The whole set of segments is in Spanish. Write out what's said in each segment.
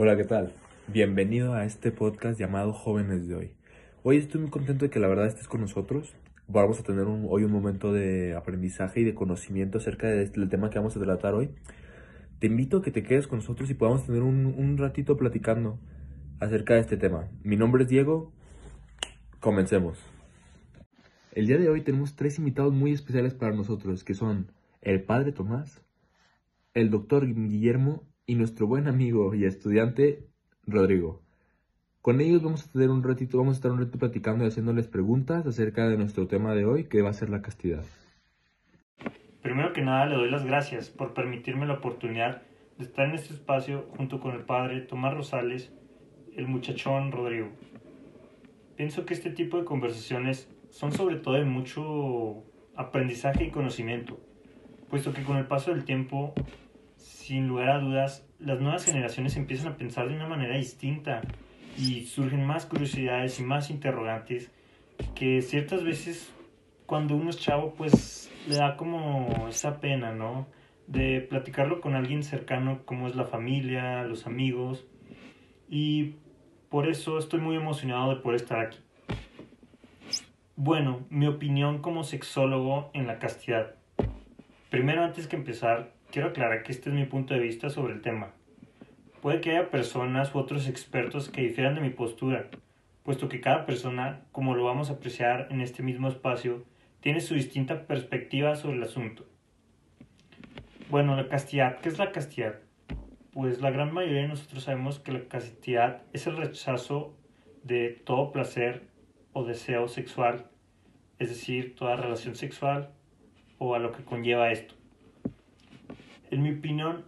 Hola, ¿qué tal? Bienvenido a este podcast llamado Jóvenes de Hoy. Hoy estoy muy contento de que la verdad estés con nosotros. Vamos a tener un- hoy un momento de aprendizaje y de conocimiento acerca este- del tema que vamos a tratar hoy. Te invito a que te quedes con nosotros y podamos tener un, un ratito platicando acerca de este tema. Mi nombre es Diego. Comencemos. El día de hoy tenemos tres invitados muy especiales para nosotros, que son el padre Tomás, el doctor Guillermo y nuestro buen amigo y estudiante Rodrigo. Con ellos vamos a tener un ratito, vamos a estar un ratito platicando y haciéndoles preguntas acerca de nuestro tema de hoy, que va a ser la castidad. Primero que nada le doy las gracias por permitirme la oportunidad de estar en este espacio junto con el padre Tomás Rosales, el muchachón Rodrigo. Pienso que este tipo de conversaciones son sobre todo de mucho aprendizaje y conocimiento, puesto que con el paso del tiempo, sin lugar a dudas, las nuevas generaciones empiezan a pensar de una manera distinta y surgen más curiosidades y más interrogantes que ciertas veces cuando uno es chavo pues le da como esa pena, ¿no? De platicarlo con alguien cercano como es la familia, los amigos y por eso estoy muy emocionado de poder estar aquí. Bueno, mi opinión como sexólogo en la castidad. Primero, antes que empezar, quiero aclarar que este es mi punto de vista sobre el tema. Puede que haya personas u otros expertos que difieran de mi postura, puesto que cada persona, como lo vamos a apreciar en este mismo espacio, tiene su distinta perspectiva sobre el asunto. Bueno, la castidad, ¿qué es la castidad? Pues la gran mayoría de nosotros sabemos que la castidad es el rechazo de todo placer o deseo sexual, es decir, toda relación sexual o a lo que conlleva esto. En mi opinión,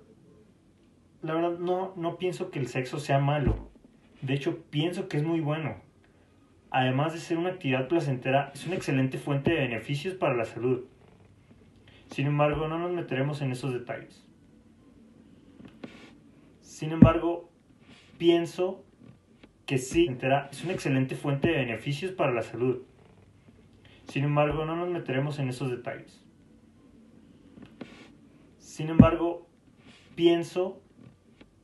la verdad no, no pienso que el sexo sea malo. De hecho, pienso que es muy bueno. Además de ser una actividad placentera, es una excelente fuente de beneficios para la salud. Sin embargo, no nos meteremos en esos detalles. Sin embargo, pienso que sí, es una excelente fuente de beneficios para la salud. Sin embargo, no nos meteremos en esos detalles. Sin embargo, pienso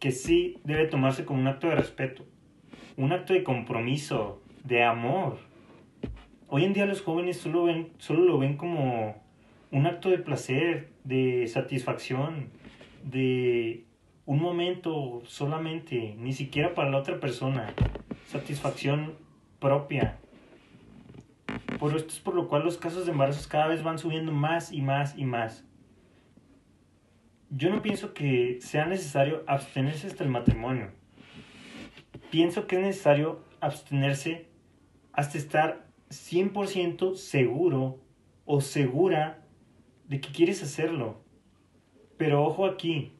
que sí debe tomarse como un acto de respeto, un acto de compromiso, de amor. Hoy en día los jóvenes solo, ven, solo lo ven como un acto de placer, de satisfacción, de un momento solamente, ni siquiera para la otra persona, satisfacción propia. Por esto es por lo cual los casos de embarazos cada vez van subiendo más y más y más. Yo no pienso que sea necesario abstenerse hasta el matrimonio. Pienso que es necesario abstenerse hasta estar 100% seguro o segura de que quieres hacerlo. Pero ojo aquí,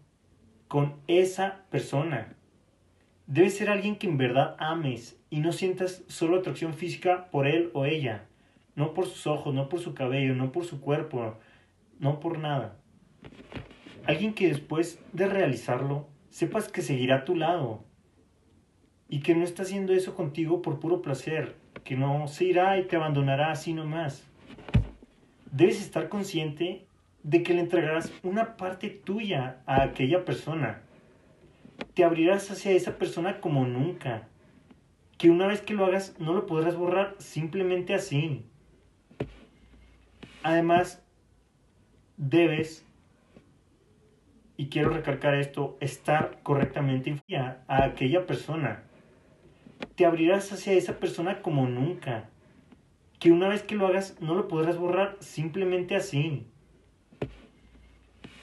con esa persona. Debe ser alguien que en verdad ames y no sientas solo atracción física por él o ella. No por sus ojos, no por su cabello, no por su cuerpo, no por nada. Alguien que después de realizarlo sepas que seguirá a tu lado y que no está haciendo eso contigo por puro placer, que no se irá y te abandonará así nomás. Debes estar consciente de que le entregarás una parte tuya a aquella persona. Te abrirás hacia esa persona como nunca. Que una vez que lo hagas no lo podrás borrar simplemente así. Además, debes, y quiero recalcar esto, estar correctamente informada a aquella persona. Te abrirás hacia esa persona como nunca. Que una vez que lo hagas no lo podrás borrar simplemente así.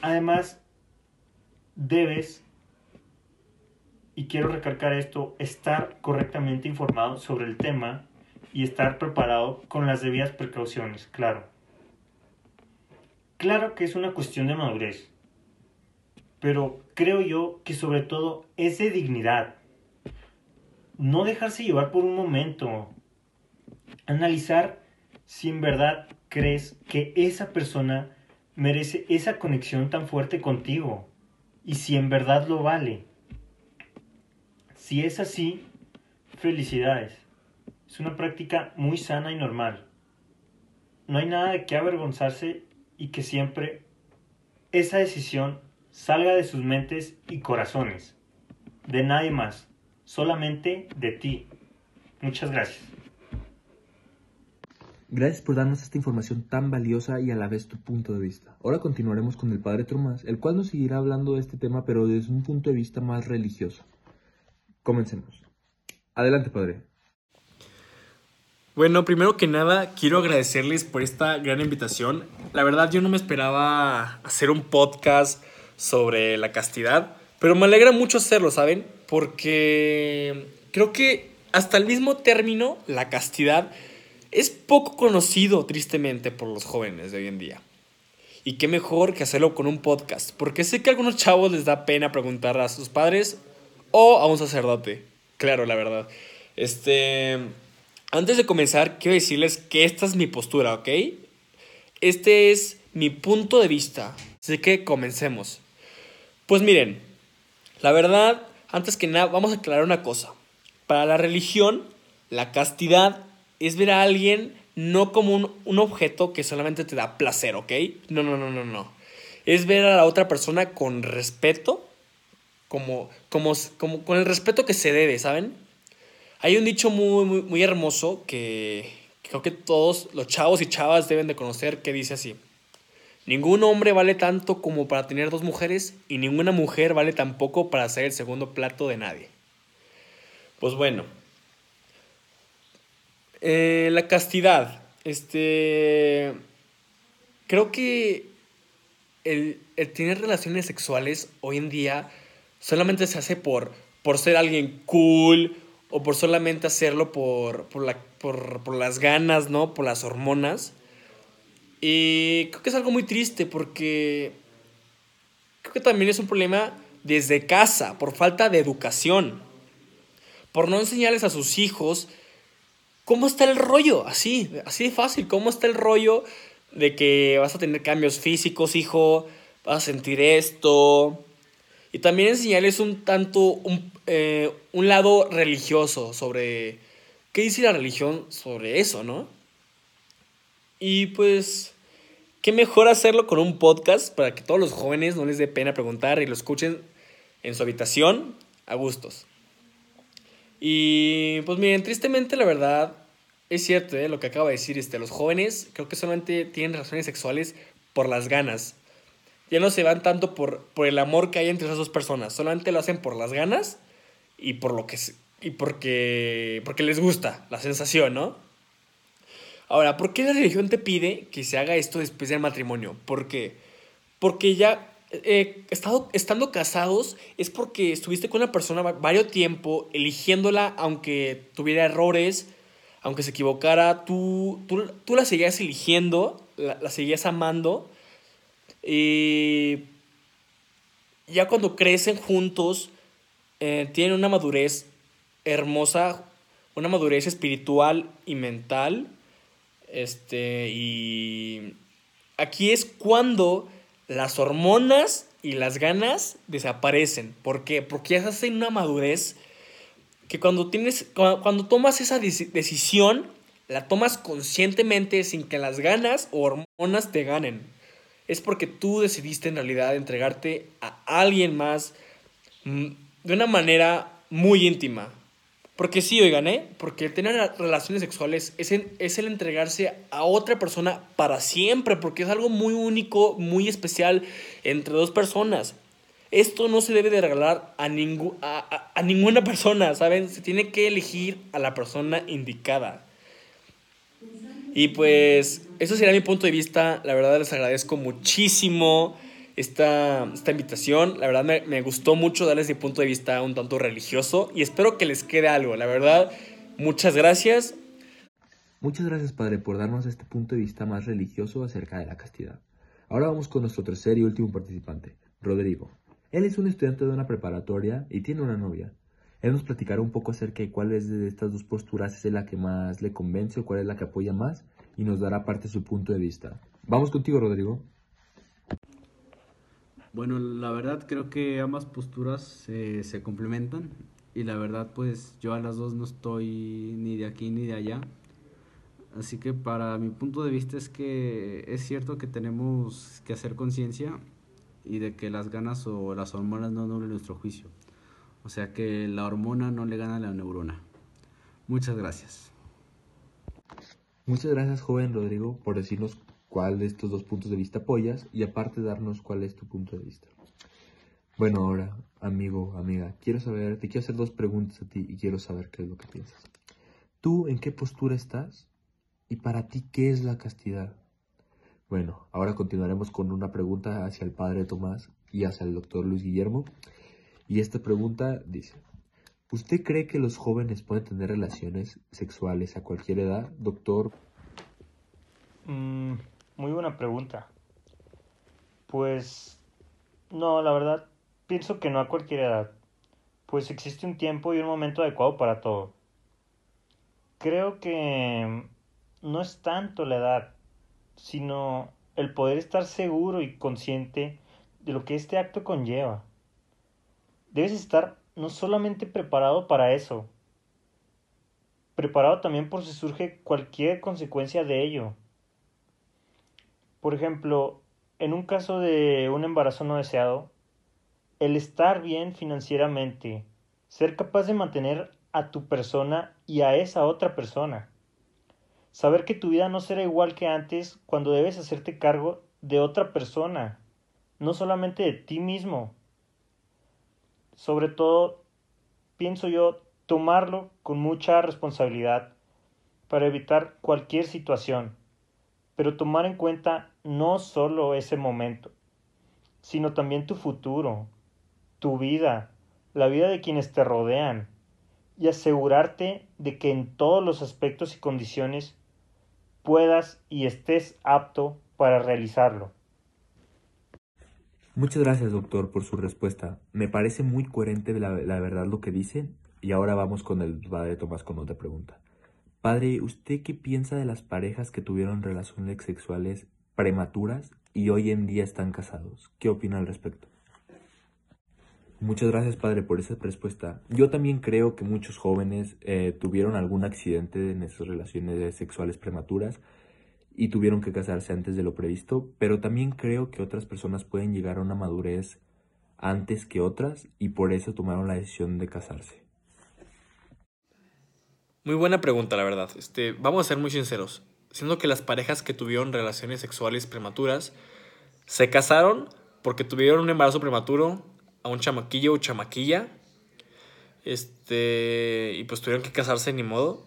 Además, debes, y quiero recalcar esto, estar correctamente informado sobre el tema y estar preparado con las debidas precauciones, claro. Claro que es una cuestión de madurez, pero creo yo que sobre todo es de dignidad. No dejarse llevar por un momento. Analizar si en verdad crees que esa persona merece esa conexión tan fuerte contigo y si en verdad lo vale. Si es así, felicidades. Es una práctica muy sana y normal. No hay nada de qué avergonzarse y que siempre esa decisión salga de sus mentes y corazones. de nadie más, solamente de ti. Muchas gracias. Gracias por darnos esta información tan valiosa y a la vez tu punto de vista. Ahora continuaremos con el Padre Tomás, el cual nos seguirá hablando de este tema, pero desde un punto de vista más religioso. Comencemos. Adelante, Padre. Bueno, primero que nada, quiero agradecerles por esta gran invitación. La verdad, yo no me esperaba hacer un podcast sobre la castidad, pero me alegra mucho hacerlo, ¿saben? Porque creo que hasta el mismo término, la castidad, es poco conocido, tristemente, por los jóvenes de hoy en día. Y qué mejor que hacerlo con un podcast, porque sé que a algunos chavos les da pena preguntar a sus padres o a un sacerdote. Claro, la verdad. Este. Antes de comenzar, quiero decirles que esta es mi postura, ¿ok? Este es mi punto de vista. Así que comencemos. Pues miren, la verdad, antes que nada, vamos a aclarar una cosa. Para la religión, la castidad es ver a alguien no como un, un, objeto que solamente te da placer, ¿ok? No, no, no, no, no. Es ver a la otra persona con respeto, como, como, como con el respeto que se debe, ¿saben? Hay un dicho muy, muy, muy hermoso que, creo que todos los chavos y chavas deben de conocer que dice así. Ningún hombre vale tanto como para tener dos mujeres y ninguna mujer vale tan poco para ser el segundo plato de nadie. Pues bueno, eh, la castidad. Este. Creo que el, el, tener relaciones sexuales hoy en día solamente se hace por, por ser alguien cool o por solamente hacerlo por, por, la, por, por las ganas, ¿no? Por las hormonas. Y creo que es algo muy triste porque creo que también es un problema desde casa, por falta de educación. Por no enseñarles a sus hijos cómo está el rollo, así, así de fácil, cómo está el rollo de que vas a tener cambios físicos, hijo, vas a sentir esto. Y también enseñarles un tanto, un, eh, un lado religioso sobre qué dice la religión sobre eso, ¿no? Y pues, qué mejor hacerlo con un podcast para que todos los jóvenes no les dé pena preguntar y lo escuchen en su habitación a gustos. Y pues miren, tristemente la verdad es cierto ¿eh? lo que acaba de decir, este, los jóvenes creo que solamente tienen relaciones sexuales por las ganas. Ya no se van tanto por, por el amor que hay entre esas dos personas, solamente lo hacen por las ganas y por lo que y porque porque les gusta la sensación, ¿no? Ahora, ¿por qué la religión te pide que se haga esto después del matrimonio? ¿Por qué? Porque ya eh, estando casados es porque estuviste con una persona varios tiempo, eligiéndola aunque tuviera errores, aunque se equivocara, tú, tú, tú la seguías eligiendo, la, la, seguías amando. Y ya cuando crecen juntos, eh, tienen una madurez hermosa, una madurez espiritual y mental. Este, y aquí es cuando las hormonas y las ganas desaparecen. ¿Por qué? Porque ya se hace una madurez que cuando, tienes, cuando, tomas esa decisión, la tomas conscientemente sin que las ganas o hormonas te ganen. Es porque tú decidiste en realidad entregarte a alguien más mm, de una manera muy íntima. Porque sí, oigan, ¿eh? Porque tener relaciones sexuales es, es el entregarse a otra persona para siempre, porque es algo muy único, muy especial entre dos personas. Esto no se debe de regalar a, a, a, ninguna persona, ¿saben? Se tiene que elegir a la persona indicada. Y pues, eso sería mi punto de vista. La verdad les agradezco muchísimo esta, esta invitación. La verdad me, me, gustó mucho darles mi punto de vista un tanto religioso y espero que les quede algo. La verdad, muchas gracias. Muchas gracias, Padre, por darnos este punto de vista más religioso acerca de la castidad. Ahora vamos con nuestro tercer y último participante, Rodrigo. Él es un estudiante de una preparatoria y tiene una novia. Él nos platicará un poco acerca de cuál es de estas dos posturas es la que más le convence o cuál es la que apoya más y nos dará parte su punto de vista. Vamos contigo, Rodrigo. Bueno, la verdad creo que ambas posturas eh, se complementan y la verdad pues yo a las dos no estoy ni de aquí ni de allá. Así que para mi punto de vista es que es cierto que tenemos que hacer conciencia y de que las ganas o las hormonas no nublen nuestro juicio. O sea que la hormona no le gana a la neurona. Muchas gracias. Muchas gracias, joven Rodrigo, por decirnos cuál de estos dos puntos de vista apoyas y aparte darnos cuál es tu punto de vista. Bueno, ahora, amigo, amiga, quiero saber, te quiero hacer dos preguntas a ti y quiero saber qué es lo que piensas. ¿Tú en qué postura estás? ¿Y para ti qué es la castidad? Bueno, ahora continuaremos con una pregunta hacia el padre Tomás y hacia el doctor Luis Guillermo. Y esta pregunta dice, ¿usted cree que los jóvenes pueden tener relaciones sexuales a cualquier edad, doctor? Mm, muy buena pregunta. Pues no, la verdad, pienso que no a cualquier edad, pues existe un tiempo y un momento adecuado para todo. Creo que no es tanto la edad, sino el poder estar seguro y consciente de lo que este acto conlleva. Debes estar no solamente preparado para eso, preparado también por si surge cualquier consecuencia de ello. Por ejemplo, en un caso de un embarazo no deseado, el estar bien financieramente, ser capaz de mantener a tu persona y a esa otra persona. Saber que tu vida no será igual que antes cuando debes hacerte cargo de otra persona, no solamente de ti mismo. Sobre todo, pienso yo, tomarlo con mucha responsabilidad para evitar cualquier situación, pero tomar en cuenta no solo ese momento, sino también tu futuro, tu vida, la vida de quienes te rodean, y asegurarte de que en todos los aspectos y condiciones puedas y estés apto para realizarlo. Muchas gracias, doctor, por su respuesta. Me parece muy coherente la, la verdad lo que dice. Y ahora vamos con el padre Tomás con otra pregunta. Padre, ¿usted qué piensa de las parejas que tuvieron relaciones sexuales prematuras y hoy en día están casados? ¿Qué opina al respecto? Muchas gracias, padre, por esa respuesta. Yo también creo que muchos jóvenes eh, tuvieron algún accidente en esas relaciones sexuales prematuras y tuvieron que casarse antes de lo previsto, pero también creo que otras personas pueden llegar a una madurez antes que otras y por eso tomaron la decisión de casarse. Muy buena pregunta, la verdad. Este, vamos a ser muy sinceros. Siendo que las parejas que tuvieron relaciones sexuales prematuras se casaron porque tuvieron un embarazo prematuro a un chamaquillo o chamaquilla. Este, y pues tuvieron que casarse ni modo.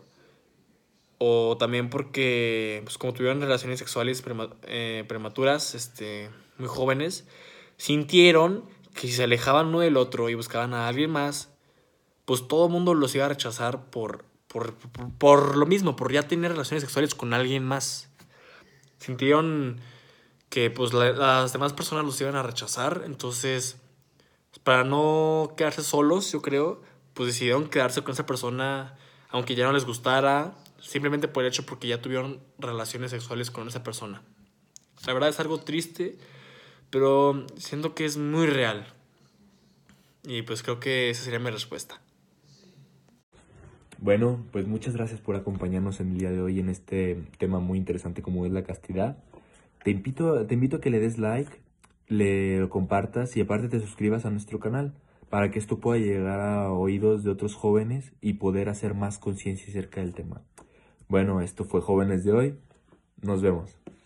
O también porque, pues como tuvieron relaciones sexuales eh, prematuras, este, muy jóvenes, sintieron que si se alejaban uno del otro y buscaban a alguien más, pues todo el mundo los iba a rechazar por, por, lo mismo, por ya tener relaciones sexuales con alguien más. Sintieron que pues las demás personas los iban a rechazar, entonces para no quedarse solos, yo creo, pues decidieron quedarse con esa persona, aunque ya no les gustara, simplemente por el hecho porque ya tuvieron relaciones sexuales con esa persona. La verdad es algo triste, pero siento que es muy real. Y pues creo que esa sería mi respuesta. Bueno, pues muchas gracias por acompañarnos en el día de hoy en este tema muy interesante como es la castidad. Te invito, te invito a que le des like, le compartas y aparte te suscribas a nuestro canal para que esto pueda llegar a oídos de otros jóvenes y poder hacer más conciencia acerca del tema. Bueno, esto fue Jóvenes de hoy. Nos vemos.